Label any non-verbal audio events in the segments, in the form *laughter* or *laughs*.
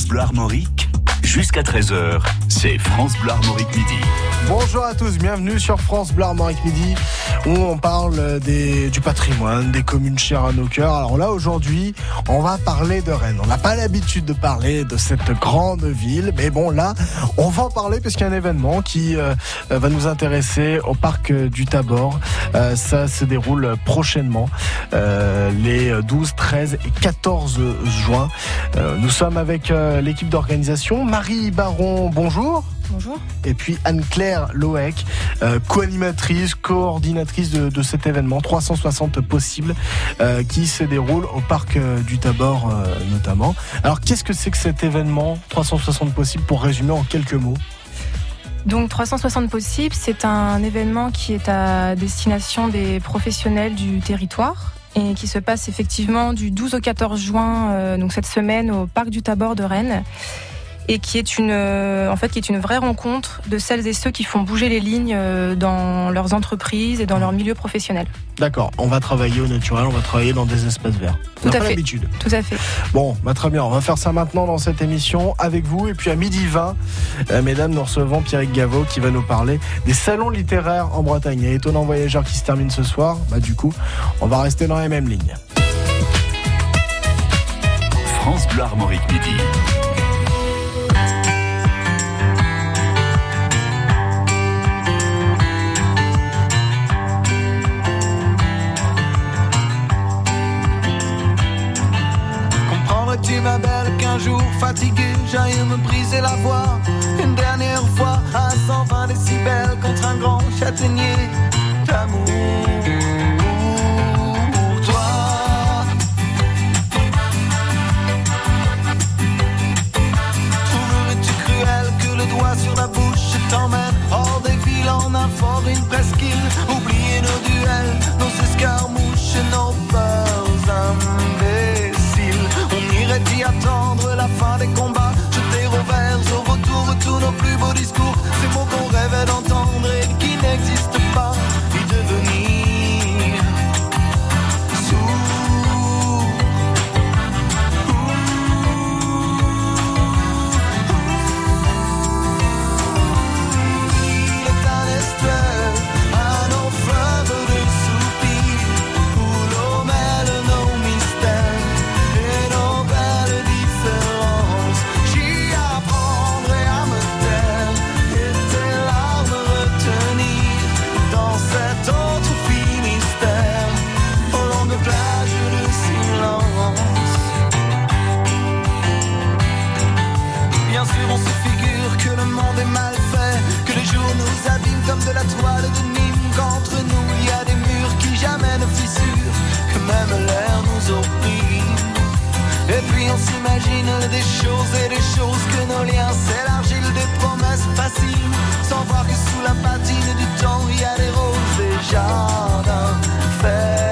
France Bleu Armorique, jusqu'à 13h, c'est France Bleu Armorique Midi. Bonjour à tous, bienvenue sur France Bleu Armorique Midi où on parle du patrimoine, des communes chères à nos cœurs. Alors là aujourd'hui, on va parler de Rennes. On n'a pas l'habitude de parler de cette grande ville, mais bon là, on va en parler parce qu'il y a un événement qui euh, va nous intéresser au parc du Tabor. Euh, ça se déroule prochainement, euh, les 12, 13 et 14 juin. nous sommes avec l'équipe d'organisation. Marie Baron, bonjour. Bonjour. Et puis Anne-Claire Loec, euh, co-animatrice, coordinatrice de, cet événement 360 possibles euh, qui se déroule au parc euh, du Tabor notamment. Alors qu'est-ce que c'est que cet événement 360 possibles pour résumer en quelques mots? Donc 360 possibles, c'est un événement qui est à destination des professionnels du territoire et qui se passe effectivement du 12 au 14 juin, donc cette semaine au parc du Tabor de Rennes et qui est une, euh, en fait, qui est une vraie rencontre de celles et ceux qui font bouger les lignes euh, dans leurs entreprises et dans leur milieu professionnel. D'accord, on va travailler au naturel, on va travailler dans des espaces verts. Tout à fait. l'habitude. Tout à fait. Bon, bah très bien, on va faire ça maintenant dans cette émission avec vous. Et puis à midi 20, euh, mesdames, nous recevons Pierrick Gaveau qui va nous parler des salons littéraires en Bretagne. Il y a Étonnant Voyageur qui se termine ce soir. Bah du coup, on va rester dans les mêmes lignes. France Bleu Armorique Midi. Fatigué j'aille me briser la voix. Une dernière fois à 120 décibels contre un grand châtaignier. D'amour s'imagine des choses et des choses que nos liens s'élargissent, des promesses faciles, sans voir que sous la patine du temps il y a des roses et jardins fertiles.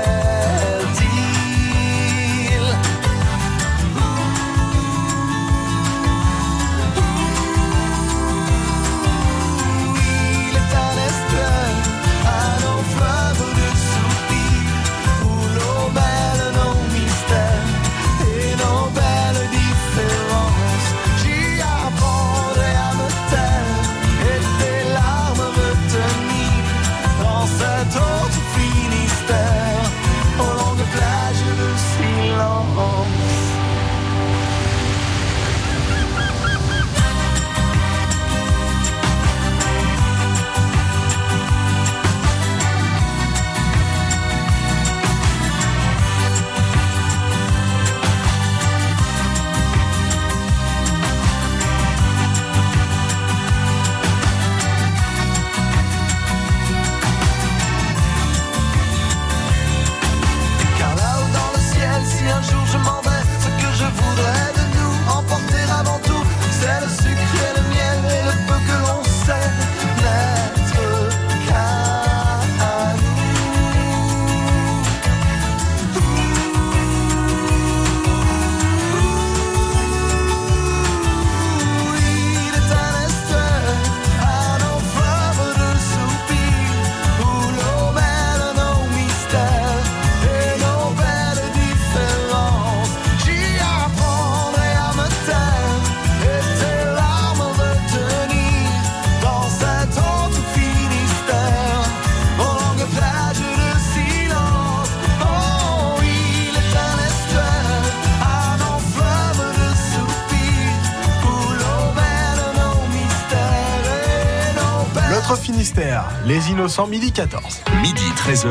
Les innocents, midi 14. Midi 13h.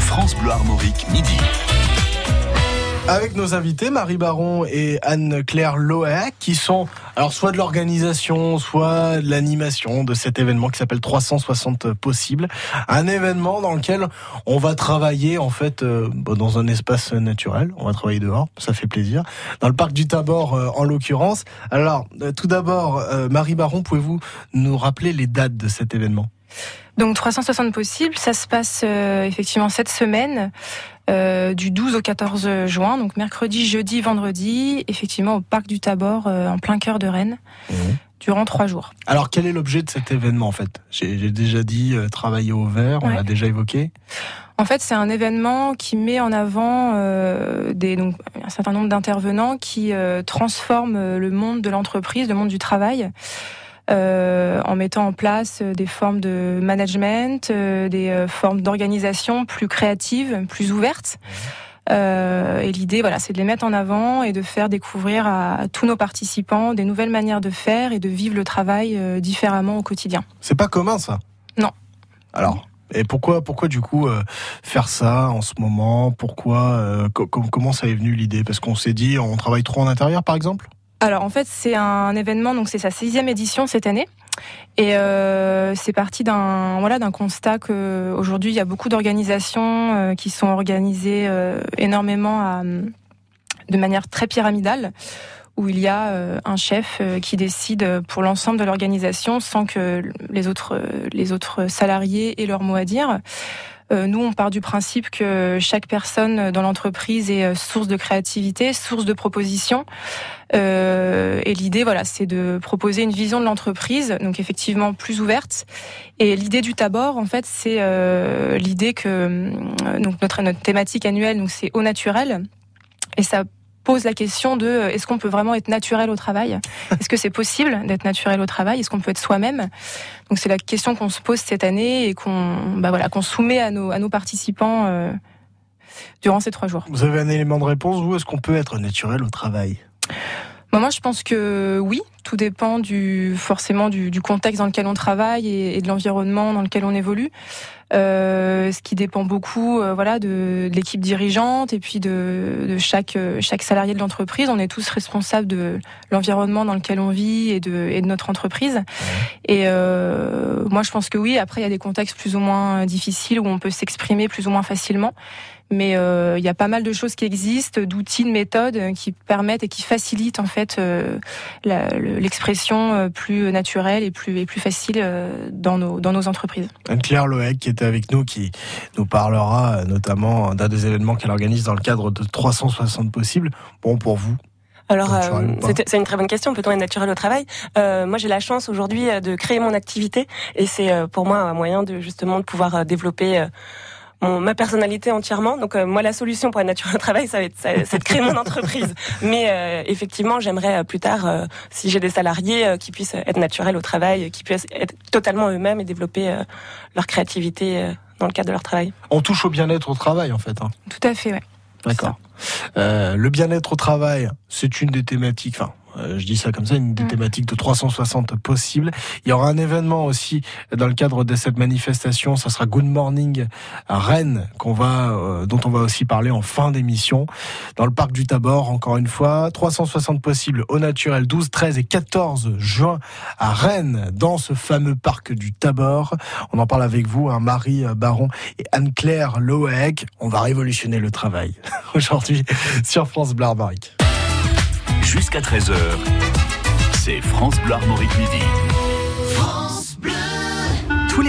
France Bleu Armorique, midi. Avec nos invités, Marie Baron et Anne-Claire Loac, qui sont alors soit de l'organisation, soit de l'animation de cet événement qui s'appelle 360 possibles. Un événement dans lequel on va travailler en fait euh, dans un espace naturel. On va travailler dehors, ça fait plaisir. Dans le parc du Tabor euh, en l'occurrence. Alors euh, tout d'abord, Marie Baron, pouvez-vous nous rappeler les dates de cet événement? Donc 360 possibles, ça se passe effectivement cette semaine. Euh, du 12 au 14 juin, donc mercredi, jeudi, vendredi, effectivement au parc du Tabor, euh, en plein cœur de Rennes. Mmh. Durant trois jours. Alors, quel est l'objet de cet événement en fait? J'ai déjà dit euh, travailler au vert, on l'a déjà évoqué. En fait, c'est un événement qui met en avant des, donc, un certain nombre d'intervenants qui transforment le monde de l'entreprise, le monde du travail. Euh, en mettant en place euh, des formes de management, euh, des formes d'organisation plus créatives, plus ouvertes. et l'idée, voilà, c'est de les mettre en avant et de faire découvrir à, tous nos participants des nouvelles manières de faire et de vivre le travail différemment au quotidien. C'est pas commun, ça? Non. Alors, et pourquoi, pourquoi du coup faire ça en ce moment? Pourquoi Comment ça est venu l'idée? Parce qu'on s'est dit, on travaille trop en intérieur, par exemple? Alors en fait c'est un événement, donc c'est sa sixième édition cette année. Et euh, c'est parti d'un voilà d'un constat que aujourd'hui il y a beaucoup d'organisations euh, qui sont organisées euh, énormément de manière très pyramidale où il y a un chef qui décide pour l'ensemble de l'organisation sans que les autres les autres salariés aient leur mot à dire. Euh, nous, on part du principe que chaque personne dans l'entreprise est euh, source de créativité, source de propositions. Euh, et l'idée, voilà, c'est de proposer une vision de l'entreprise, donc effectivement plus ouverte. Et l'idée du Tabor, en fait, c'est l'idée que donc notre, notre thématique annuelle, donc c'est au naturel. Et ça pose la question de euh, est-ce qu'on peut vraiment être naturel au travail? Est-ce que c'est possible d'être naturel au travail? Est-ce qu'on peut être soi-même? Donc c'est la question qu'on se pose cette année et qu'on bah voilà qu'on soumet à nos à nos participants euh, durant ces trois jours. Vous avez un élément de réponse vous? Est-ce qu'on peut être naturel au travail? Bah, moi, je pense que oui, tout dépend du forcément du, du contexte dans lequel on travaille et, et de l'environnement dans lequel on évolue. Euh, ce qui dépend beaucoup, euh, voilà, de, de l'équipe dirigeante et puis de, de chaque chaque salarié de l'entreprise. On est tous responsables de l'environnement dans lequel on vit et de, et de notre entreprise. Et euh, moi, je pense que oui. Après, il y a des contextes plus ou moins difficiles où on peut s'exprimer plus ou moins facilement mais euh, il y a pas mal de choses qui existent, d'outils, de méthodes euh, qui permettent et qui facilitent en fait euh, l'expression plus naturelle et plus et plus facile dans nos dans nos entreprises. Loec qui était avec nous, qui nous parlera notamment d'un des événements qu'elle organise dans le cadre de 360 possibles. Bon pour vous, alors, c'est une très bonne question. Peut-on être naturel au travail euh, Moi, j'ai la chance aujourd'hui de créer mon activité et c'est pour moi un moyen de justement de pouvoir développer ma personnalité entièrement. Donc euh, moi, la solution pour être naturel au travail, ça va être, c'est de créer mon entreprise. *laughs* Mais euh, effectivement, j'aimerais euh, plus tard, si j'ai des salariés, qui puissent être naturels au travail, qui puissent être totalement eux-mêmes et développer leur créativité dans le cadre de leur travail. On touche au bien-être au travail, en fait. Hein. Tout à fait, ouais. D'accord. le bien-être au travail, c'est une des thématiques. Enfin, euh, je dis ça comme ça, une des thématiques de 360 possibles. Il y aura un événement aussi dans le cadre de cette manifestation. Ça sera Good Morning à Rennes, qu'on va, euh, dont on va aussi parler en fin d'émission, dans le parc du Tabor. Encore une fois, 360 possibles au naturel, 12, 13 et 14 juin à Rennes, dans ce fameux parc du Tabor. On en parle avec vous, hein, Marie Baron et Anne-Claire Loec. On va révolutionner le travail *laughs* aujourd'hui sur France Bleu Jusqu'à 13h, c'est France Bleu Armorique Midi.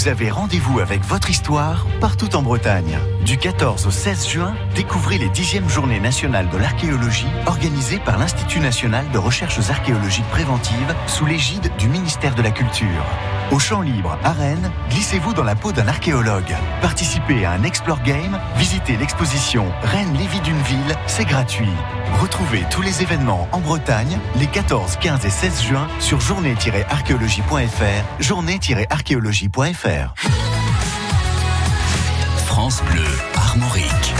vous avez rendez-vous avec votre histoire partout en Bretagne. Du 14 au 16 juin, découvrez les 10e journées nationales de l'archéologie organisées par l'Institut national de recherches archéologiques préventives sous l'égide du ministère de la Culture. Au champ libre, à Rennes, glissez-vous dans la peau d'un archéologue. Participez à un Explore Game, visitez l'exposition Rennes Lévis d'une ville, c'est gratuit. Retrouvez tous les événements en Bretagne les 14, 15 et 16 juin sur journée-archéologie.fr, journée-archéologie.fr. France Bleu, Armorique.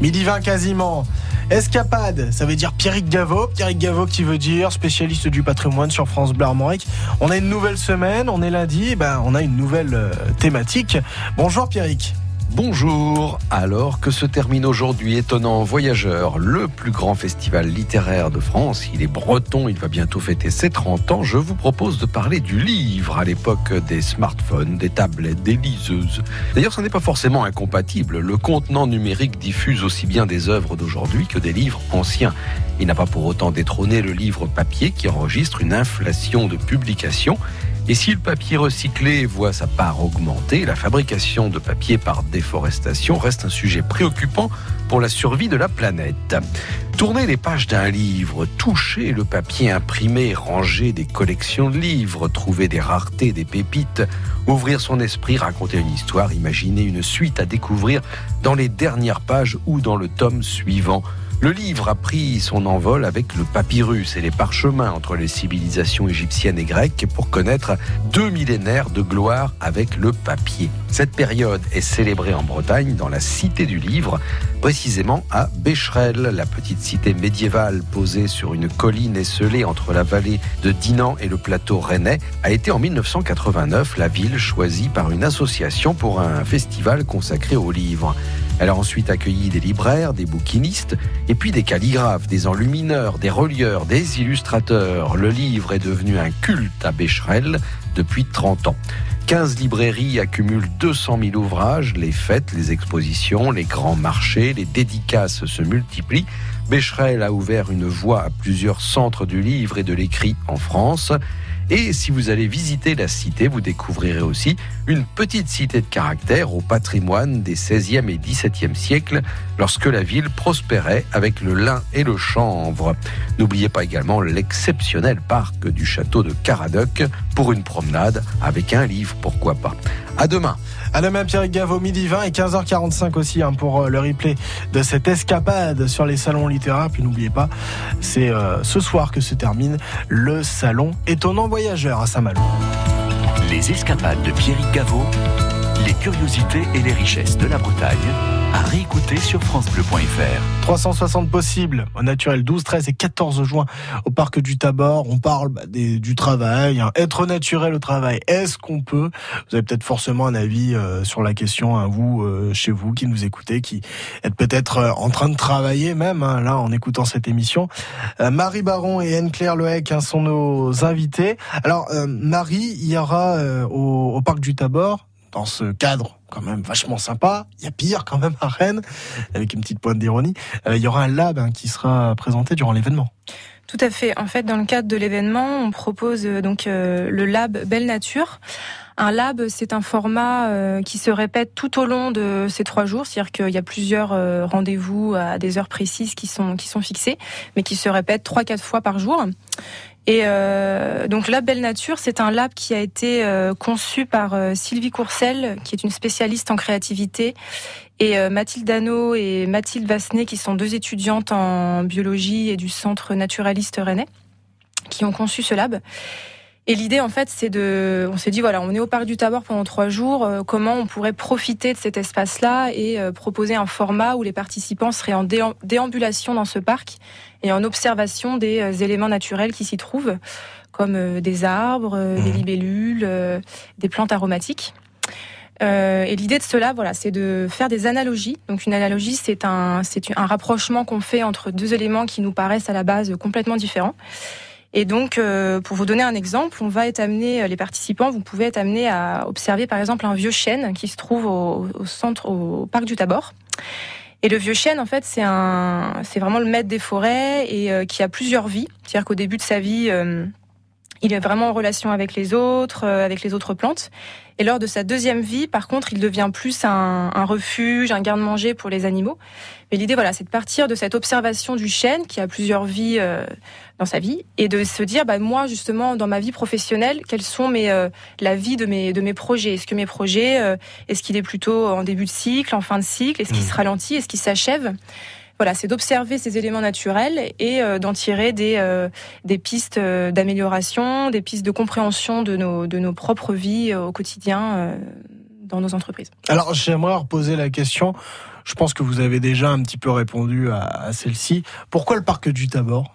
Midi 20 quasiment. Escapade, ça veut dire Pierrick Gaveau. Pierrick Gaveau qui veut dire spécialiste du patrimoine sur France Bleu Armorique. On a une nouvelle semaine, on est lundi, et ben on a une nouvelle euh, thématique. Bonjour Pierrick. Bonjour, alors que se termine aujourd'hui Étonnant Voyageur, le plus grand festival littéraire de France, il est breton, il va bientôt fêter ses 30 ans, je vous propose de parler du livre à l'époque des smartphones, des tablettes, des liseuses. D'ailleurs, ce n'est pas forcément incompatible, le contenant numérique diffuse aussi bien des œuvres d'aujourd'hui que des livres anciens. Il n'a pas pour autant détrôné le livre papier qui enregistre une inflation de publications et si le papier recyclé voit sa part augmenter, la fabrication de papier par déforestation reste un sujet préoccupant pour la survie de la planète. Tourner les pages d'un livre, toucher le papier imprimé, ranger des collections de livres, trouver des raretés, des pépites, ouvrir son esprit, raconter une histoire, imaginer une suite à découvrir dans les dernières pages ou dans le tome suivant. Le livre a pris son envol avec le papyrus et les parchemins entre les civilisations égyptiennes et grecques pour connaître deux millénaires de gloire avec le papier. Cette période est célébrée en Bretagne dans la cité du livre, précisément à Bécherel, la petite cité médiévale posée sur une colline esselée entre la vallée de Dinan et le plateau rennais, a été en 1989 la ville choisie par une association pour un festival consacré au livre. Elle a ensuite accueilli des libraires, des bouquinistes, et puis des calligraphes, des enlumineurs, des relieurs, des illustrateurs. Le livre est devenu un culte à Bécherel depuis 30 ans. 15 librairies accumulent 200 000 ouvrages, les fêtes, les expositions, les grands marchés, les dédicaces se multiplient. Bécherel a ouvert une voie à plusieurs centres du livre et de l'écrit en France. Et si vous allez visiter la cité, vous découvrirez aussi une petite cité de caractère au patrimoine des 16e et 17e siècles, lorsque la ville prospérait avec le lin et le chanvre. N'oubliez pas également l'exceptionnel parc du château de Caradoc pour une promenade avec un livre, pourquoi pas. À demain. À demain, Pierre Gaveau, midi 20 et 15h45 aussi hein, pour euh, le replay de cette escapade sur les salons littéraires. Puis n'oubliez pas, c'est euh, ce soir que se termine le salon étonnant voyageur à Saint-Malo. Les escapades de Pierrick Gaveau, les curiosités et les richesses de la Bretagne à réécouter sur francebleu.fr. 360 possibles au naturel 12, 13 et 14 juin au parc du Tabor. On parle bah, du travail, hein. être naturel au travail. Est-ce qu'on peut? Vous avez peut-être forcément un avis euh, sur la question, hein, vous, euh, chez vous, qui nous écoutez, qui êtes peut-être euh, en train de travailler même, hein, là, en écoutant cette émission. Marie Baron et Anne-Claire Lehec hein, sont nos invités. Alors, Marie, il y aura au, au parc du Tabor dans ce cadre quand même vachement sympa. Il y a pire quand même à Rennes, avec une petite pointe d'ironie. Euh, il y aura un lab hein, qui sera présenté durant l'événement. Tout à fait. En fait, dans le cadre de l'événement, on propose euh, donc euh, le lab Belle Nature. Un lab, c'est un format qui se répète tout au long de ces trois jours, c'est-à-dire qu'il y a plusieurs rendez-vous à des heures précises qui sont qui sont fixées, mais qui se répètent trois quatre fois par jour. Et euh, donc Lab Belle Nature, c'est un lab qui a été euh, conçu par euh, Sylvie Courcel, qui est une spécialiste en créativité, et Mathilde Dano et Mathilde Vassenet, qui sont deux étudiantes en biologie et du Centre naturaliste rennais, qui ont conçu ce lab. Et l'idée, en fait, c'est de, on s'est dit voilà, on est au parc du Tabor pendant trois jours, euh, comment on pourrait profiter de cet espace-là et euh, proposer un format où les participants seraient en déambulation dans ce parc et en observation des euh, éléments naturels qui s'y trouvent, comme des arbres, des mmh. libellules, des plantes aromatiques. et l'idée de cela, voilà, c'est de faire des analogies. Donc une analogie, c'est un, c'est un rapprochement qu'on fait entre deux éléments qui nous paraissent à la base complètement différents. Et donc, euh, pour vous donner un exemple, on va être amené, euh, les participants, vous pouvez être amenés à observer par exemple un vieux chêne qui se trouve au, centre, au parc du Tabor. Et le vieux chêne, en fait, c'est un, c'est vraiment le maître des forêts et euh, qui a plusieurs vies. C'est-à-dire qu'au début de sa vie, Il est vraiment en relation avec les autres, avec les autres plantes. Et lors de sa deuxième vie, par contre, il devient plus un, un refuge, un garde-manger pour les animaux. Mais l'idée, voilà, c'est de partir de cette observation du chêne qui a plusieurs vies euh, dans sa vie et de se dire, bah, moi, justement, dans ma vie professionnelle, quelles sont mes, euh, la vie de mes, de mes projets? Est-ce que mes projets, euh, est-ce qu'il est plutôt en début de cycle, en fin de cycle? Est-ce qu'il mmh. se ralentit? Est-ce qu'il s'achève? Voilà, c'est d'observer ces éléments naturels et euh, d'en tirer des, euh, pistes euh, d'amélioration, des pistes de compréhension de nos, de nos propres vies au quotidien dans nos entreprises. Alors j'aimerais reposer la question, je pense que vous avez déjà un petit peu répondu à, à celle-ci. Pourquoi le parc du Tabor?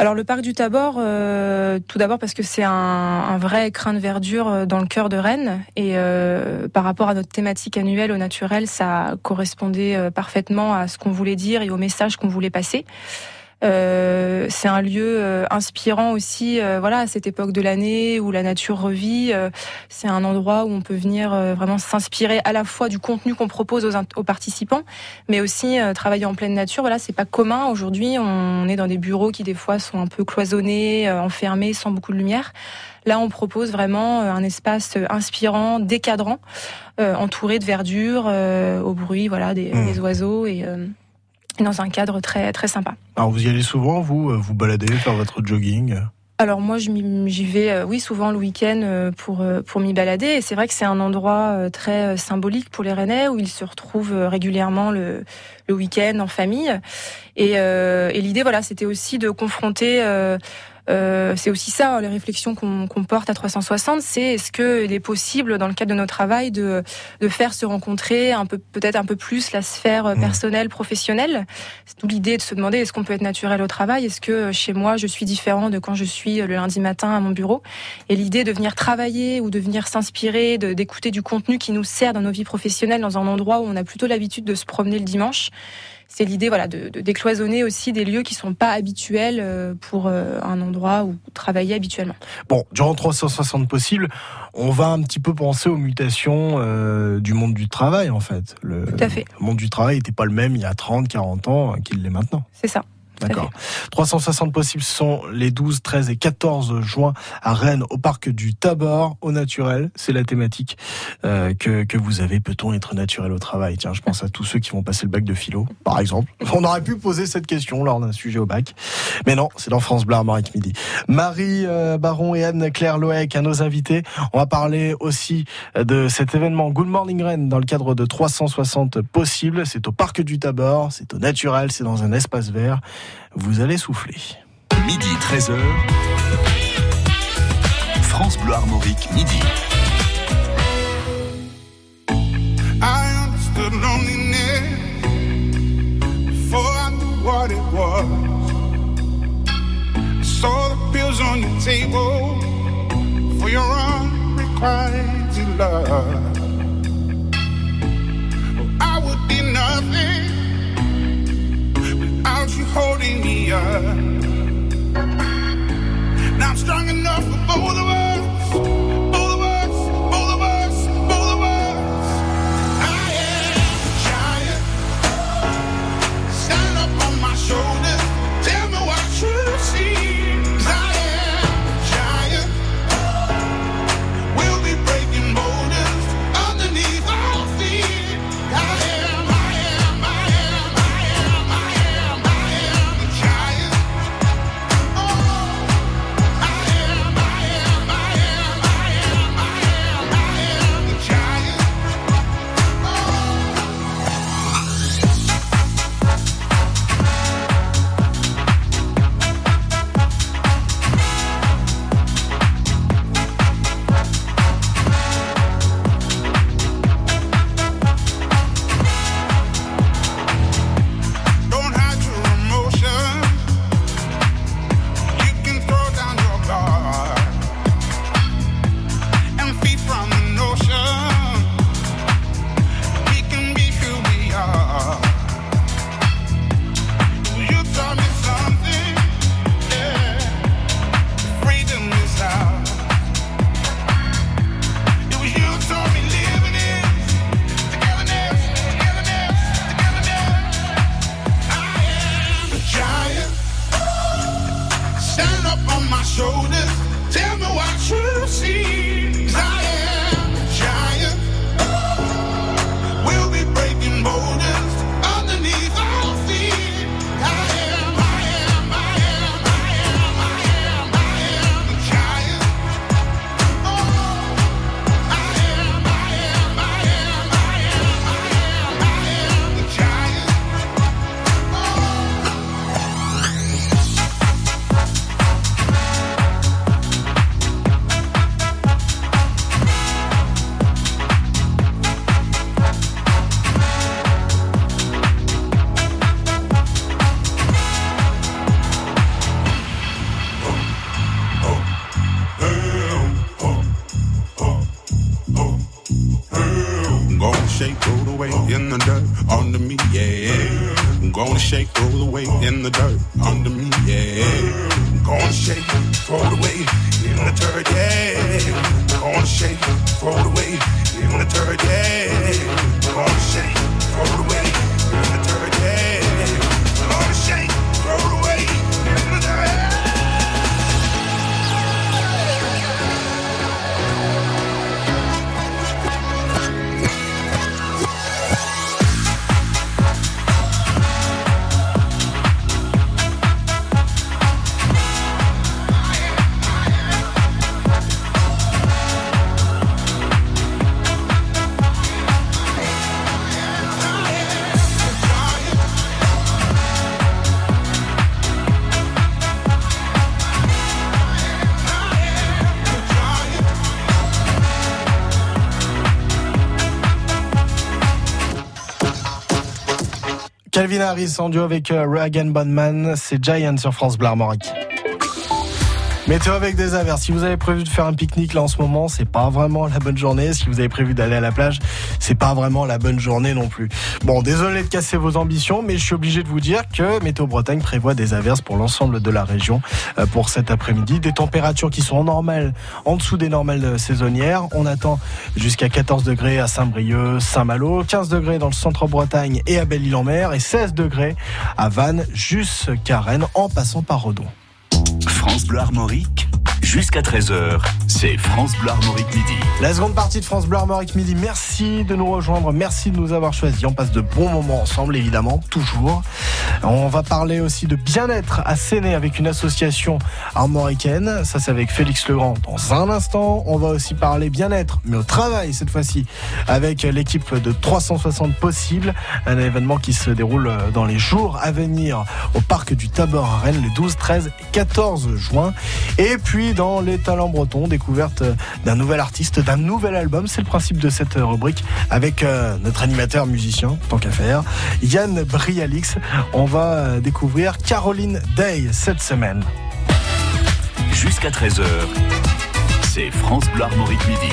Alors le parc du Tabor, euh, tout d'abord parce que c'est un, vrai écrin de verdure euh, dans le cœur de Rennes et euh, par rapport à notre thématique annuelle au naturel, ça correspondait parfaitement à ce qu'on voulait dire et au message qu'on voulait passer. Euh, c'est un lieu euh, inspirant aussi, euh, voilà, à cette époque de l'année où la nature revit. c'est un endroit où on peut venir vraiment s'inspirer à la fois du contenu qu'on propose aux, participants, mais aussi travailler en pleine nature. Voilà, c'est pas commun aujourd'hui. On est dans des bureaux qui des fois sont un peu cloisonnés, enfermés, sans beaucoup de lumière. Là, on propose vraiment un espace inspirant, décadrant, entouré de verdure, au bruit, voilà, des, mmh. des oiseaux et dans un cadre très très sympa. Alors vous y allez souvent, vous euh, vous baladez, faire votre jogging alors moi j'y vais euh, oui souvent le week-end euh, pour pour m'y balader et c'est vrai que c'est un endroit très symbolique pour les Rennais où ils se retrouvent régulièrement le, le week-end en famille et, et l'idée voilà c'était aussi de confronter euh, c'est aussi ça, les réflexions qu'on porte à 360, c'est est-ce qu'il est possible, dans le cadre de nos travail, de, de faire se rencontrer un peu, peut-être un peu plus la sphère mmh. personnelle, professionnelle? C'est tout l'idée de se demander est-ce qu'on peut être naturel au travail, est-ce que euh, chez moi je suis différent de quand je suis le lundi matin à mon bureau? Et l'idée de venir travailler ou de venir s'inspirer, d'écouter du contenu qui nous sert dans nos vies professionnelles dans un endroit où on a plutôt l'habitude de se promener le dimanche c'est l'idée voilà de, décloisonner aussi des lieux qui sont pas habituels euh, pour euh, un endroit où travailler habituellement. Bon, durant 360 possibles, on va un petit peu penser aux mutations euh, du monde du travail en fait. Le, Tout à fait. Le monde du travail n'était pas le même il y a 30, 40 ans qu'il l'est maintenant. C'est ça. D'accord. 360 possibles sont les 12, 13 et 14 juin à Rennes au parc du Tabor au naturel. C'est la thématique euh, que, que vous avez. Peut-on être naturel au travail? Tiens, je pense à tous ceux qui vont passer le bac de philo, par exemple. On aurait pu poser cette question lors d'un sujet au bac. Mais non, c'est dans France Bleu Armorique Midi. Marie euh, Baron et Anne-Claire Loec à nos invités. On va parler aussi de cet événement Good Morning Rennes dans le cadre de 360 possibles. C'est au parc du Tabor, c'est au naturel, c'est dans un espace vert vous allez souffler. Midi 13h. France Bleu Armorique, midi. I understood loneliness before I knew what it was. I saw the pills on your table for your unrequited love. I would be nothing without you holding me up. Now I'm strong enough for both of us. En duo avec euh, Reagan Bonman, c'est Giant sur France Bleu Armorique. Météo avec des averses. Si vous avez prévu de faire un pique-nique là en ce moment, c'est pas vraiment la bonne journée. Si vous avez prévu d'aller à la plage, c'est pas vraiment la bonne journée non plus. Bon, désolé de casser vos ambitions, mais je suis obligé de vous dire que Météo Bretagne prévoit des averses pour l'ensemble de la région euh, pour cet après-midi. Des températures qui sont normales, en dessous des normales saisonnières. On attend jusqu'à 14 degrés à Saint-Brieuc, Saint-Malo, 15 degrés dans le centre-Bretagne et à Belle-Île-en-Mer et 16 degrés à Vannes jusqu'à Rennes en passant par Redon. France Bleu Armorique, jusqu'à 13h, c'est France Bleu Armorique Midi. La seconde partie de France Bleu Armorique Midi, merci de nous rejoindre, merci de nous avoir choisis. On passe de bons moments ensemble, évidemment, toujours. On va parler aussi de bien-être à Séné avec une association armoricaine. Ça, c'est avec Félix Legrand dans un instant. On va aussi parler bien-être, mais au travail cette fois-ci, avec l'équipe de 360 Possibles, un événement qui se déroule dans les jours à venir au parc du Tabor à Rennes, les 12, 13 et 14 juin. Et puis, dans les talents bretons, découverte d'un nouvel artiste, d'un nouvel album. C'est le principe de cette rubrique avec euh, notre animateur musicien, tant qu'à faire, Yann Brialix. On va euh, découvrir Caroline Day cette semaine. Jusqu'à 13h, c'est France Bleu Armorique Midi.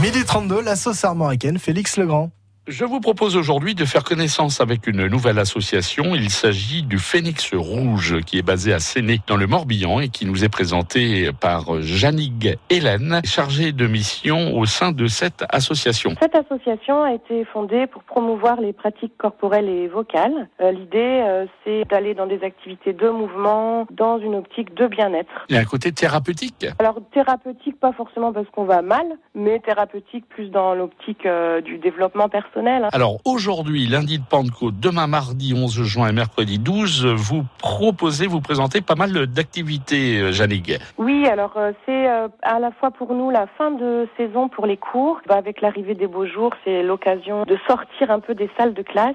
Midi 32, la sauce armoricaine, Félix Legrand. Je vous propose aujourd'hui de faire connaissance avec une nouvelle association. Il s'agit du Phénix Rouge qui est basé à Séné dans le Morbihan et qui nous est présenté par Janig Hélène, chargée de mission au sein de cette association. Cette association a été fondée pour promouvoir les pratiques corporelles et vocales. Euh, L'idée, euh, c'est d'aller dans des activités de mouvement dans une optique de bien-être. Il y a un côté thérapeutique? Alors thérapeutique, pas forcément parce qu'on va mal, mais thérapeutique plus dans l'optique euh, du développement personnel. Hein. Alors aujourd'hui, lundi de Pentecôte, demain mardi 11 juin et mercredi 12, vous proposez, vous présentez pas mal d'activités, Janig. Oui, alors euh, c'est euh, à la fois pour nous la fin de saison pour les cours. Bah, avec l'arrivée des beaux jours, c'est l'occasion de sortir un peu des salles de classe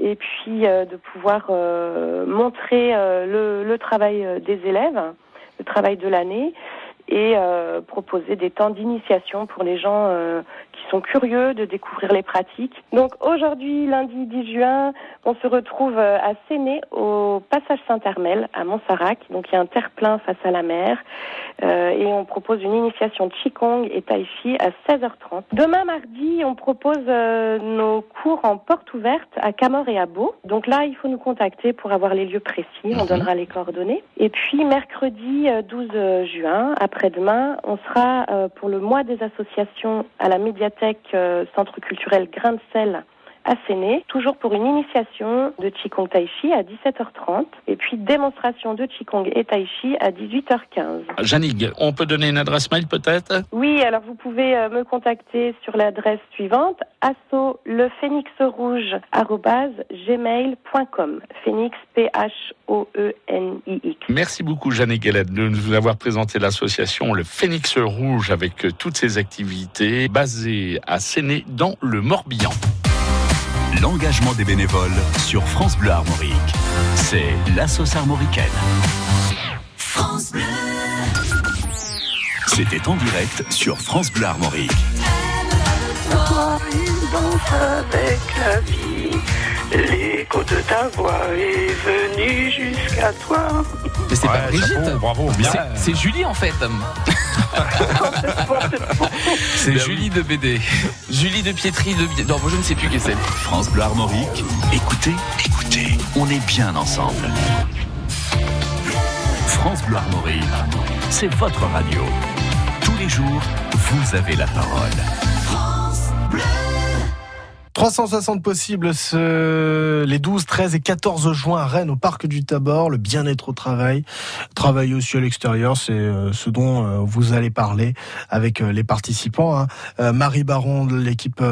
et puis euh, de pouvoir montrer le, le, travail des élèves, le travail de l'année et euh, proposer des temps d'initiation pour les gens euh, qui sont curieux de découvrir les pratiques. Donc aujourd'hui, lundi 10 juin, on se retrouve euh, à Séné au passage Saint-Hermel à Montsarac. Donc il y a un terre-plein face à la mer euh, et on propose une initiation Qigong et Tai Chi à 16h30. Demain mardi, on propose euh, nos cours en porte ouverte à Camor et à Beau. Donc là, il faut nous contacter pour avoir les lieux précis. On Mhm. donnera les coordonnées. Et puis mercredi euh, 12 juin, après-demain, on sera euh, pour le mois des associations à la médiathèque euh, Centre culturel Grain de sel à Séné, toujours pour une initiation de Qigong Tai Chi à 17h30 et puis démonstration de Qigong et Tai Chi à 18h15. Janig, on peut donner une adresse mail peut-être? Oui, alors vous pouvez euh, me contacter sur l'adresse suivante asso le phénix rouge gmail.com phénix p h o e n i x Merci beaucoup, Janig Hélène, de nous avoir présenté l'association Le Phénix Rouge avec euh, toutes ses activités basées à Séné dans le Morbihan. L'engagement des bénévoles sur France Bleu Armorique. C'est la sauce armoricaine. France Bleu. C'était en direct sur France Bleu Armorique. Toi, il danse avec la vie. Les de ta voix est venue jusqu'à toi. Mais c'est pas Brigitte. chapeau, bravo, bien. C'est- C'est Julie en fait. *laughs* c'est Julie de BD. Julie de Pietri de. Non, moi je ne sais plus qui c'est. France Bleu Armorique. Écoutez, écoutez, on est bien ensemble. France Bleu Armorique, c'est votre radio. Tous les jours, vous avez la parole. 360 possibles ce- les 12, 13 et 14 juin à Rennes au Parc du Tabor, le bien-être au travail, travailler aussi à l'extérieur, c'est euh, ce dont euh, vous allez parler avec euh, les participants. hein. Marie Baron de l'équipe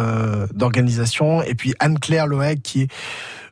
d'organisation et puis Anne-Claire Loec qui est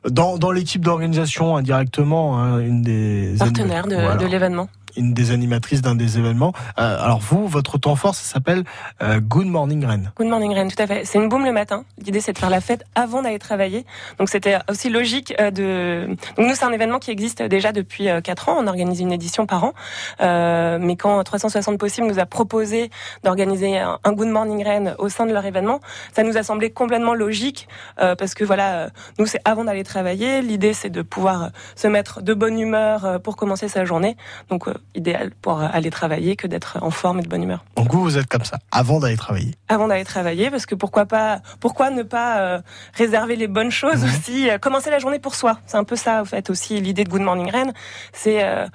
dans, dans l'équipe d'organisation indirectement, hein, une des Partenaire de, Voilà de l'événement. Une des animatrices d'un des événements. Euh, alors vous, votre temps fort, ça s'appelle euh, Good Morning Rennes. Good morning Rennes, tout à fait. C'est une boum le matin. L'idée c'est de faire la fête avant d'aller travailler. Donc c'était aussi logique euh, de. Donc nous c'est un événement qui existe déjà depuis 4 ans. On organise une édition par an. Euh, mais quand 360 possibles nous a proposé d'organiser un, Good morning Rennes au sein de leur événement, ça nous a semblé complètement logique euh, parce que voilà, euh, nous c'est avant d'aller travailler. L'idée c'est de pouvoir euh, se mettre de bonne humeur euh, pour commencer sa journée. Donc euh, idéal pour aller travailler que d'être en forme et de bonne humeur. Donc vous, vous êtes comme ça, avant d'aller travailler. avant d'aller travailler parce que pourquoi pas pourquoi ne pas euh, réserver les bonnes choses aussi euh, commencer la journée pour soi. C'est un peu ça en fait aussi l'idée de Good Morning Rennes c'est euh,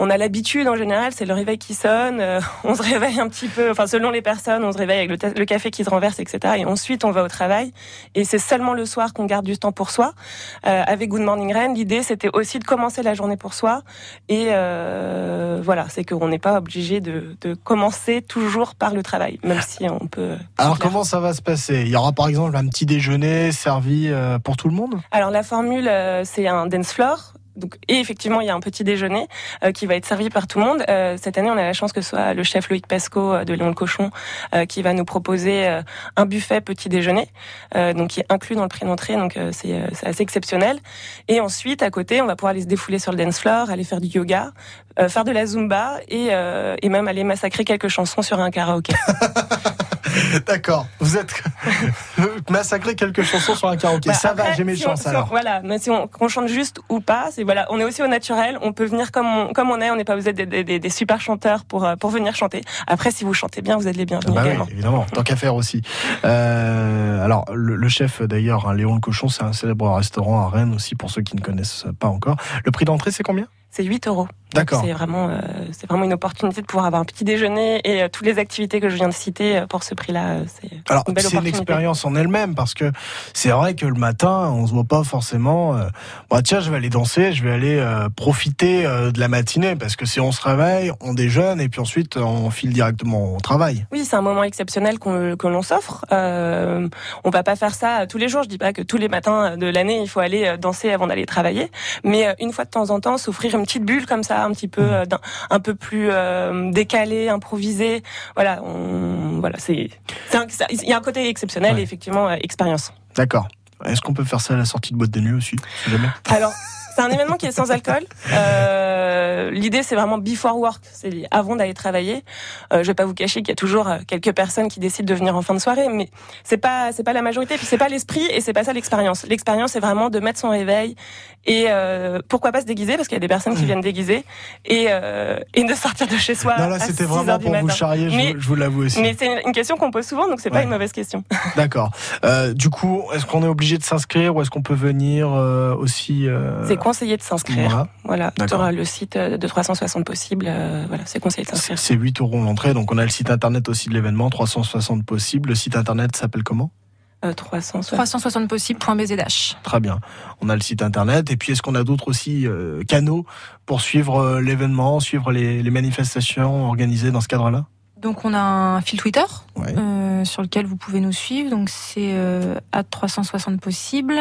on a l'habitude en général, c'est le réveil qui sonne, euh, on se réveille un petit peu, enfin selon les personnes, on se réveille avec le, café qui se renverse, etc. Et ensuite on va au travail. Et c'est seulement le soir qu'on garde du temps pour soi. Euh, avec Good Morning Rennes, l'idée c'était aussi de commencer la journée pour soi. Et euh, voilà, c'est qu'on n'est pas obligé de, de commencer toujours par le travail, même si on peut. Alors comment ça va se passer? Il y aura par exemple un petit déjeuner servi euh, pour tout le monde? Alors la formule, euh, c'est un dance floor. Donc, et effectivement, il y a un petit déjeuner euh, qui va être servi par tout le monde. Euh, cette année, on a la chance que ce soit le chef Loïc Pesco euh, de Léon le Cochon euh, qui va nous proposer un buffet petit déjeuner, donc qui est inclus dans le prix d'entrée. Donc c'est c'est assez exceptionnel. Et ensuite, à côté, on va pouvoir aller se défouler sur le dance floor, aller faire du yoga, euh, faire de la zumba et, euh, et même aller massacrer quelques chansons sur un karaoké. *laughs* D'accord. Vous êtes *laughs* massacré quelques chansons sur un karaoké. Bah, ça va, j'ai mes si chances on- alors. Voilà, mais si on, qu'on chante juste ou pas, c'est voilà, on est aussi au naturel, on peut venir comme on, comme on est, on n'est pas besoin d'être des, des, des super chanteurs pour euh, pour venir chanter. Après, si vous chantez bien, vous êtes les bienvenus Bah oui, évidemment, tant qu'à faire aussi. Euh, alors, le, le chef d'ailleurs, hein, Léon le Cochon, c'est un célèbre restaurant à Rennes aussi, pour ceux qui ne connaissent pas encore. Le prix d'entrée, c'est combien? C'est 8 euros. D'accord. C'est vraiment, euh, c'est vraiment une opportunité de pouvoir avoir un petit déjeuner et euh, toutes les activités que je viens de citer euh, pour ce prix-là. C'est Alors, une c'est une expérience en elle-même parce que c'est vrai que le matin, on se voit pas forcément. Bah tiens, je vais aller danser, je vais aller profiter de la matinée parce que si on se réveille, on déjeune et puis ensuite on file directement au travail. Oui, c'est un moment exceptionnel qu'on que l'on s'offre. On va pas faire ça tous les jours. Je dis pas que tous les matins de l'année il faut aller danser avant d'aller travailler, mais une fois de temps en temps, s'offrir une petite bulle comme ça, un petit peu, euh, d'un- un peu plus euh, décalé, improvisé. Voilà, on, voilà, c'est, il y a un côté exceptionnel et effectivement euh, expérience. D'accord. Est-ce qu'on peut faire ça à la sortie de boîte de nuit aussi jamais? Alors, c'est un événement qui est sans alcool. Euh, L'idée, c'est vraiment before work, c'est avant d'aller travailler. Euh, je vais pas vous cacher qu'il y a toujours euh, quelques personnes qui décident de venir en fin de soirée, mais c'est pas c'est pas la majorité, puis c'est pas l'esprit et c'est pas ça l'expérience. L'expérience, c'est vraiment de mettre son réveil et euh, pourquoi pas se déguiser parce qu'il y a des personnes qui viennent déguiser et euh, et de sortir de chez soi. Non, là, c'était 6 vraiment pour vous matin. charrier, je Mais- vous- je vous l'avoue aussi. Mais c'est une question qu'on pose souvent, donc c'est pas Ouais. une mauvaise question. *laughs* D'accord. Euh, du coup, est-ce qu'on est obligé de s'inscrire ou est-ce qu'on peut venir euh, aussi euh, C'est conseillé de s'inscrire. Voilà. Voilà, le site euh, de 360 possibles. euh, voilà, c'est conseillé de s'inscrire. C'est 8 euros l'entrée, donc on a le site internet aussi de l'événement, 360 possibles. Le site internet s'appelle comment? Euh, 360. 360 possible.bzdash. Très bien. On a le site internet. Et puis, est-ce qu'on a d'autres aussi euh, canaux pour suivre euh, l'événement, suivre les, les manifestations organisées dans ce cadre-là? Donc on a un fil Twitter Ouais. euh, sur lequel vous pouvez nous suivre. Donc c'est euh, 360 possible.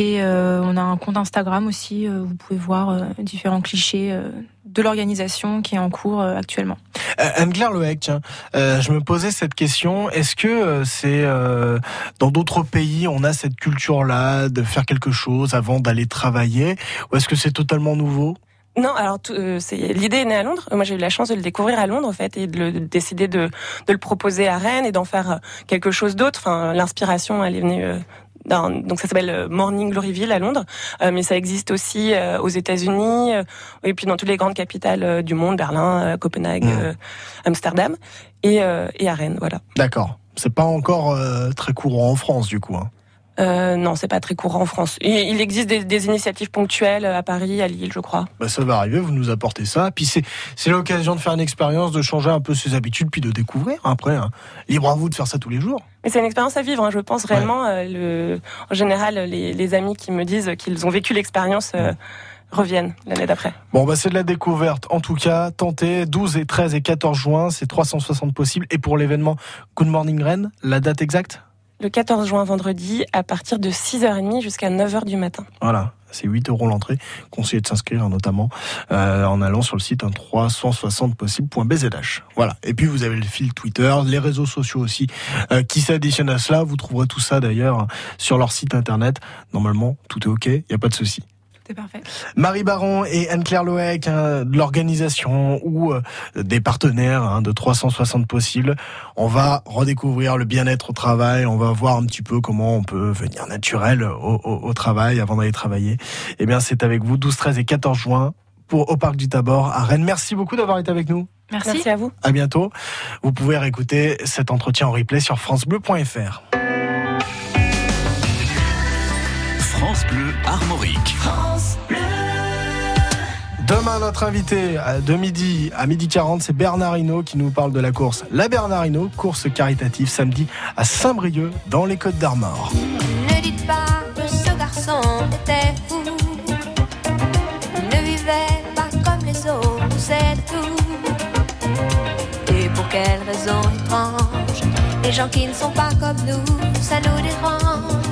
Et euh, on a un compte Instagram aussi. euh, vous pouvez voir euh, différents clichés euh, de l'organisation qui est en cours euh, actuellement. Anne-Claire Loec, tiens, euh, je me posais cette question. Est-ce que euh, c'est euh, dans d'autres pays, on a cette culture-là de faire quelque chose avant d'aller travailler Ou est-ce que c'est totalement nouveau? Non, alors tout, euh, c'est l'idée est née à Londres. Moi, j'ai eu la chance de le découvrir à Londres en fait et de, le, de décider de, de le proposer à Rennes et d'en faire quelque chose d'autre. Enfin, l'inspiration, elle est venue euh, donc ça s'appelle Morning Gloryville à Londres, mais ça existe aussi aux États-Unis et puis dans toutes les grandes capitales du monde, Berlin, Copenhague, Mmh. Amsterdam et, et à Rennes, voilà. D'accord. C'est pas encore euh, très courant en France, du coup. Hein. Euh, non, c'est pas très courant en France. Il, existe des, des, initiatives ponctuelles à Paris, à Lille, je crois. Bah, ça va arriver, vous nous apportez ça. Puis c'est c'est l'occasion de faire une expérience, de changer un peu ses habitudes, puis de découvrir. Après, hein. libre à vous de faire ça tous les jours. Mais c'est une expérience à vivre, hein, je pense réellement. Ouais. Euh, le, en général, les, les, amis qui me disent qu'ils ont vécu l'expérience. Euh, reviennent l'année d'après. Bon, bah, c'est de la découverte. En tout cas, tentez 12 et 13 et 14 juin, c'est 360 possibles. Et pour l'événement Good Morning Rennes, la date exacte? Le 14 juin, vendredi, à partir de 6h30 jusqu'à 9h du matin. Voilà. C'est 8 euros l'entrée. Conseillez de s'inscrire notamment euh, en allant sur le site hein, 360possible.bzh. Voilà. Et puis vous avez le fil Twitter, les réseaux sociaux aussi euh, qui s'additionnent à cela. Vous trouverez tout ça d'ailleurs sur leur site internet. Normalement, tout est OK, il n'y a pas de souci. C'est parfait. Marie Baron et Anne-Claire Loec hein, de l'organisation ou euh, des partenaires hein, de 360 possibles. On va redécouvrir le bien-être au travail. On va voir un petit peu comment on peut venir naturel au, au, au travail avant d'aller travailler. Eh bien, c'est avec vous 12, 13 et 14 juin pour au Parc du Tabor à Rennes. Merci beaucoup d'avoir été avec nous. Merci. Merci à vous. À bientôt. Vous pouvez réécouter cet entretien en replay sur francebleu.fr. France Bleu Armorique. France Bleu. Demain, notre invité de midi à midi 40, c'est Bernard Hinault qui nous parle de la course La Bernard Hinault, course caritative samedi à Saint-Brieuc dans les Côtes d'Armor. Ne dites pas que ce garçon était fou. Il ne vivait pas comme les autres, c'est tout. Et pour quelle raison étrange Les gens qui ne sont pas comme nous, ça nous dérange.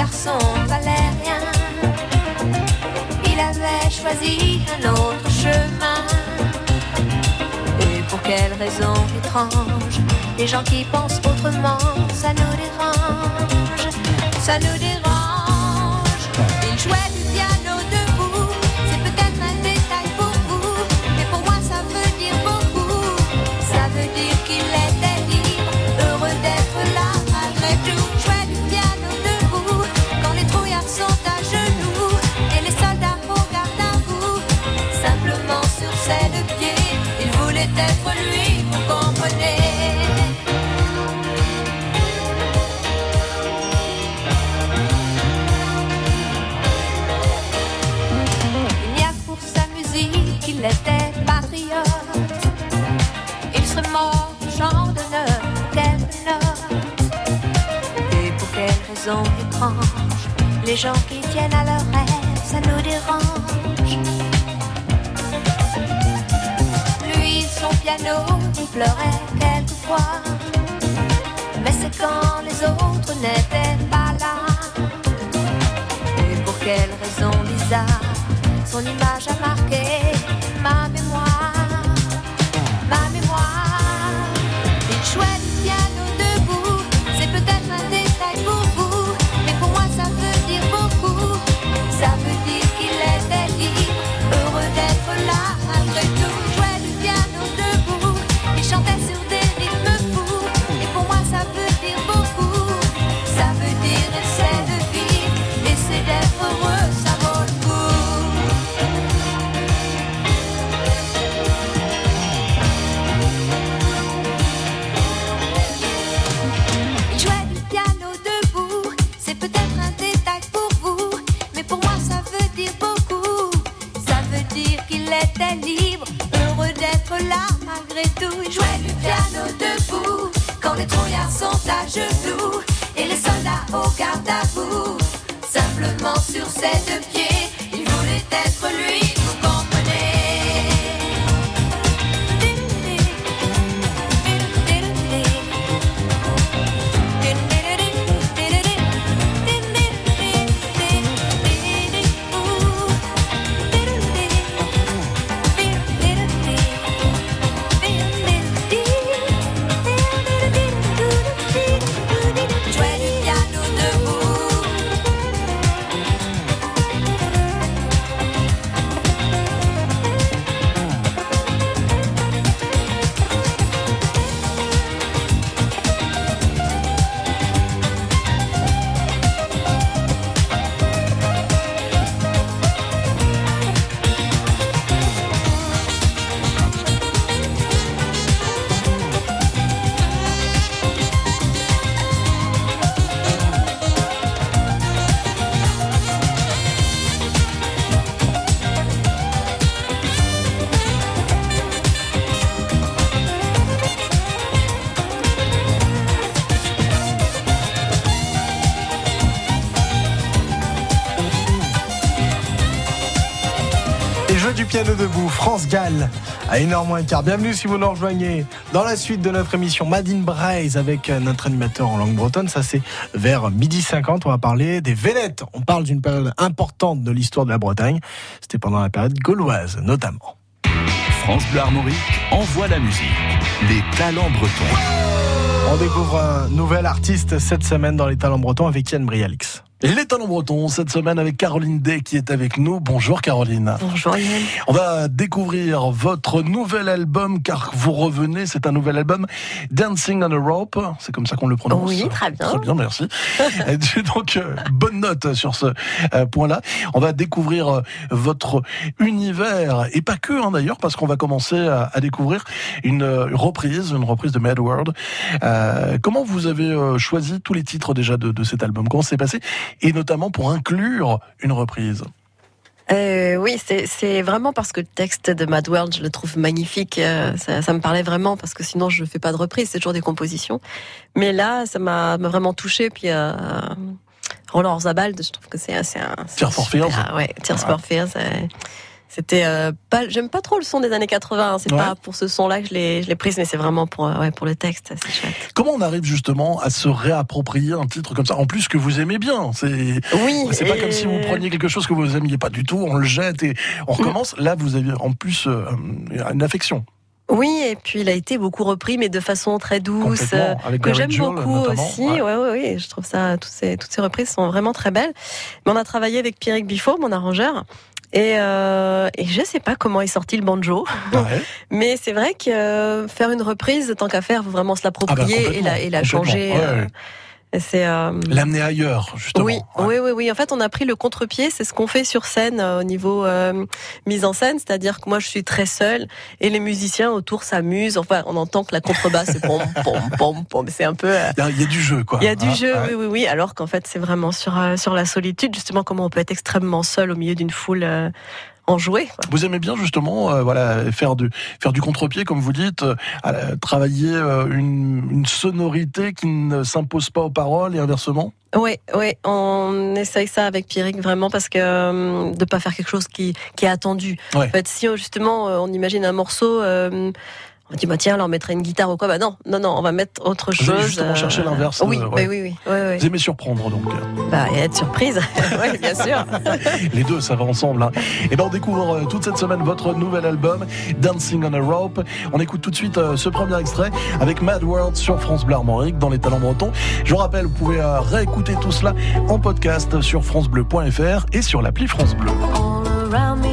Garçon valait rien. Il avait choisi un autre chemin. Et pour quelle raison étrange Les gens qui pensent autrement, ça nous dérange. Ça nous dérange. Il jouait du piano les gens qui tiennent à leur rêve, ça nous dérange. Lui, son piano, il pleurait quelquefois. Mais c'est quand les autres n'étaient pas là. Et pour quelle raison bizarre, son image a marqué debout, France Gall, à 1h moins quart. Bienvenue si vous nous rejoignez dans la suite de notre émission Madine Braise avec euh, notre animateur en langue bretonne. Ça, c'est vers midi 50. On va parler des Vénettes. On parle d'une période importante de l'histoire de la Bretagne. C'était pendant la période gauloise, notamment. France Bleu Armorique envoie la musique. Les talents bretons. On découvre un nouvel artiste cette semaine dans les talents bretons avec Yann Brialix. Les talents bretons, cette semaine avec Caroline Day qui est avec nous. Bonjour Caroline. Bonjour Yann. On va découvrir votre nouvel album car vous revenez, c'est un nouvel album Dancing on a Rope, c'est comme ça qu'on le prononce. Oui, très bien. Très bien, merci. *laughs* Donc euh, bonne note sur ce euh, point-là. On va découvrir euh, votre univers et pas que hein, d'ailleurs parce qu'on va commencer à, à, découvrir une reprise, une reprise de Mad World. Comment vous avez choisi tous les titres déjà de, de cet album? Comment c'est passé et notamment pour inclure une reprise. Euh, oui, c'est vraiment parce que le texte de Mad World, je le trouve magnifique. Euh, ça, ça, me parlait vraiment parce que sinon je fais pas de reprise, c'est toujours des compositions. Mais là, ça m'a vraiment touché. Puis euh, Roland Zabald, je trouve que c'est un. Tears for Fears. Ouais, Tears for Fears. C'était euh, pas, j'aime pas trop le son des années 80. Hein. C'est pas pour ce son-là que je l'ai, je l'ai prise, mais c'est vraiment pour, euh, ouais, pour le texte. C'est chouette. Comment on arrive justement à se réapproprier un titre comme ça, en plus que vous aimez bien? C'est, oui. C'est pas comme si vous preniez quelque chose que vous aimiez pas du tout, on le jette et on recommence. Là, vous avez en plus euh, une affection. Oui, et puis il a été beaucoup repris, mais de façon très douce, que j'aime beaucoup aussi. Ouais. ouais, ouais, Je trouve ça, toutes ces, toutes ces reprises sont vraiment très belles. Mais on a travaillé avec Pierrick Biffo, mon arrangeur, et, euh, et je sais pas comment est sorti le banjo, ouais. *laughs* mais c'est vrai que euh, faire une reprise, tant qu'à faire, faut vraiment se l'approprier ah bah et la, et la changer. Ouais, euh, c'est euh... l'amener ailleurs, justement. Oui, oui, oui, oui. En fait, on a pris le contre-pied. C'est ce qu'on fait sur scène euh, au niveau euh, mise en scène, c'est-à-dire que moi, je suis très seule et les musiciens autour s'amusent. Enfin, on entend que la contrebasse c'est pom pom pom pom. C'est un peu. Euh, il y a du jeu, quoi. Il y a du hein, jeu, oui, oui, oui. Alors qu'en fait, c'est vraiment sur sur la solitude, justement, comment on peut être extrêmement seul au milieu d'une foule en jouer. Vous aimez bien justement, euh, voilà, faire du faire du contre-pied, comme vous dites, euh, travailler euh, une, une, sonorité qui ne s'impose pas aux paroles et inversement? Oui, oui, on essaye ça avec Pierrick vraiment parce que euh, de pas faire quelque chose qui, qui est attendu. Ouais. En fait, si justement on imagine un morceau. Euh, on dit bah tiens, alors on mettrait une guitare ou quoi Bah non, non, non, on va mettre autre Vous chose. Allez justement chercher l'inverse. Oui, euh, ouais. oui, oui, oui, oui. Vous aimez surprendre donc. Bah et être surprise, *laughs* oui, bien sûr. *laughs* Les deux, ça va ensemble. Hein. Et ben on découvre euh, toute cette semaine votre nouvel album Dancing on a Rope. On écoute tout de suite euh, ce premier extrait avec Mad World sur France Bleu Armorique dans les talents bretons. Je vous rappelle, vous pouvez euh, réécouter tout cela en podcast sur francebleu.fr et sur l'appli France Bleu. Hide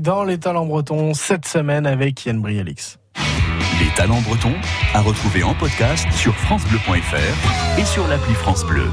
Dans Les Talents Bretons cette semaine avec Yann Brialix. Les Talents Bretons à retrouver en podcast sur FranceBleu.fr et sur l'appli France Bleu.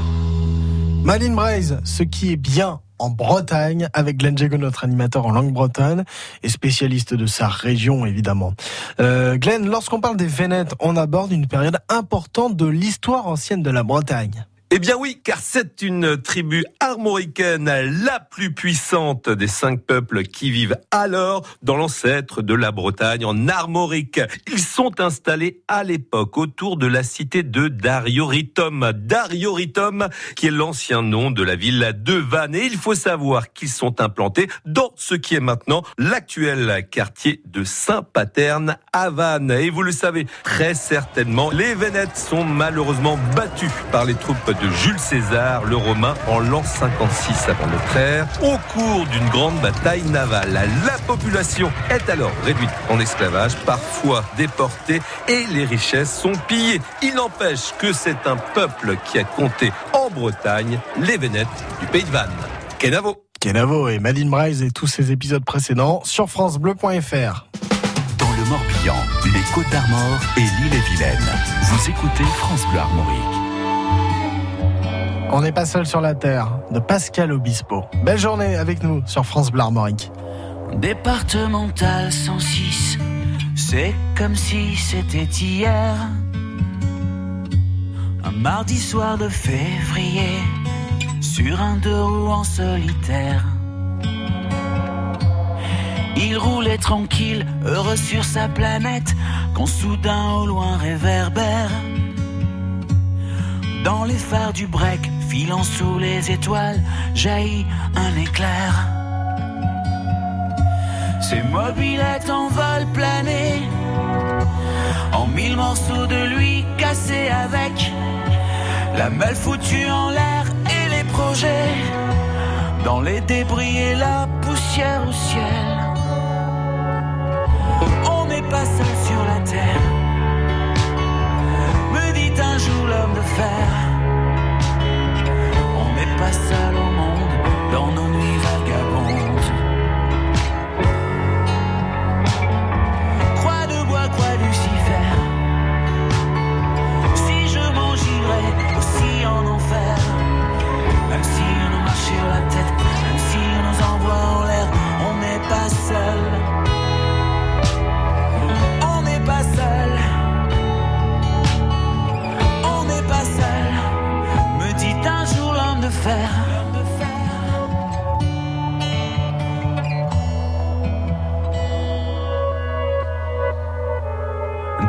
Maline Braise, ce qui est bien en Bretagne avec Glenn Jago, notre animateur en langue bretonne et spécialiste de sa région évidemment. Euh, Glenn, lorsqu'on parle des Vénètes, on aborde une période importante de l'histoire ancienne de la Bretagne. Eh bien oui, car c'est une tribu armoricaine, la plus puissante des cinq peuples qui vivent alors dans l'ancêtre de la Bretagne, en Armorique. Ils sont installés à l'époque autour de la cité de Darioritum. Darioritum, qui est l'ancien nom de la ville de Vannes. Et il faut savoir qu'ils sont implantés dans ce qui est maintenant l'actuel quartier de Saint-Paterne à Vannes. Et vous le savez très certainement, les Vénètes sont malheureusement battus par les troupes de Jules César, le Romain, en l'an 56 avant notre ère, au cours d'une grande bataille navale. La population est alors réduite en esclavage, parfois déportée, et les richesses sont pillées. Il n'empêche que c'est un peuple qui a compté en Bretagne les Vénètes du pays de Vannes. Kenavo. Kenavo et Madine Braise et tous ces épisodes précédents sur francebleu.fr. Dans le Morbihan, les Côtes d'Armor et l'île-et-Vilaine, vous écoutez France Bleu Armorique. On n'est pas seul sur la terre, de Pascal Obispo. Belle journée avec nous sur France Bleu. Départemental 106, c'est comme si c'était hier. Un mardi soir de février, sur un deux roues en solitaire. Il roulait tranquille, heureux sur sa planète, quand soudain au loin réverbère. Dans les phares du break, filant sous les étoiles, jaillit un éclair. Ses mobilettes en vol plané, en mille morceaux de lui cassés avec la malle foutue en l'air et les projets, dans les débris et la poussière au ciel. On n'est pas seul sur la terre, de fer pas seul au monde dans nos nuits vagabondes. Croix de bois, croix Lucifer. Si je m'en aussi en enfer, même si on marche la tête,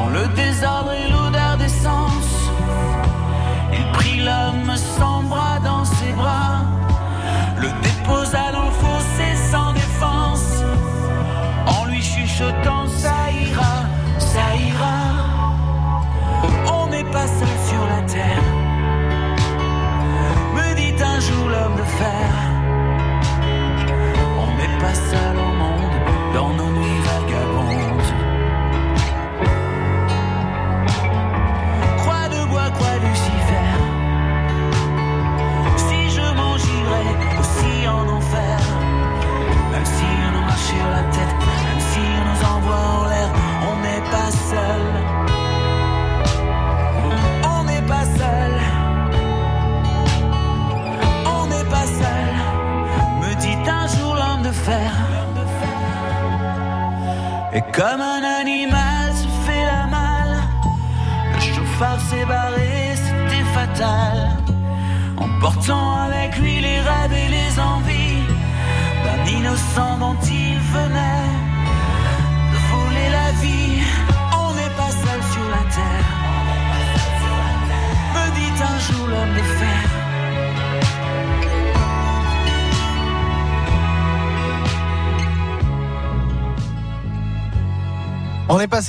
Dans le désordre et l'odeur d'essence, il prit l'homme sans bras dans ses bras, le déposa dans le fossé sans défense, en lui chuchotant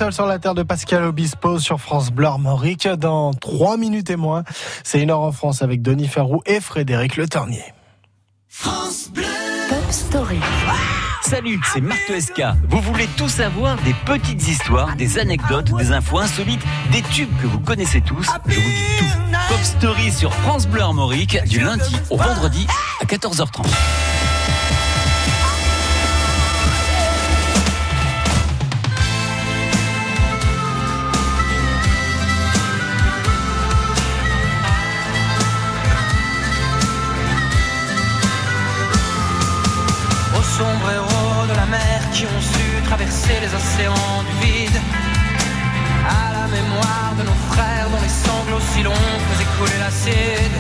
seul sur la terre de Pascal Obispo sur France Bleu Armorique. Dans 3 minutes et moins, c'est une heure en France avec Denis Ferrou et Frédéric Le Ternier. France Bleu. Pop Story. Salut, c'est Marc SK. Vous voulez tout savoir des petites histoires, des anecdotes, des infos insolites, des tubes que vous connaissez tous Je vous dis tout. Pop Story sur France Bleu Armorique du lundi au vendredi à 14h30. Les océans du vide. À la mémoire de nos frères dont les sanglots si longs faisaient couler l'acide.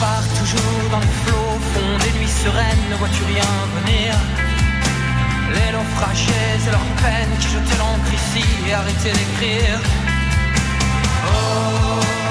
Part toujours dans les flots, fond des nuits sereines, ne vois-tu rien venir? Naufragés et leurs peines qui jetaient l'encre ici et arrêtaient d'écrire. Oh.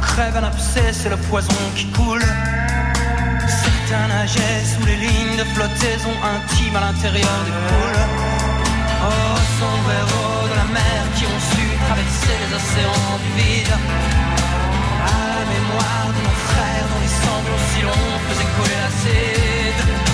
Crève un abcès, c'est le poison qui coule. Certains nageaient sous les lignes de flottaison intime à l'intérieur des poules. Oh, sombreros de la mer qui ont su traverser les océans du vide. À la mémoire de nos frères dont les sanglots si longs faisaient couler l'acide.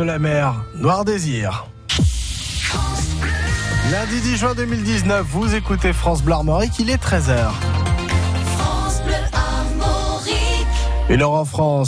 De la mer, Noir Désir. Lundi 10 juin 2019, vous écoutez France Bleu Armorique, il est 13h. France Bleu Armorique. Et en France.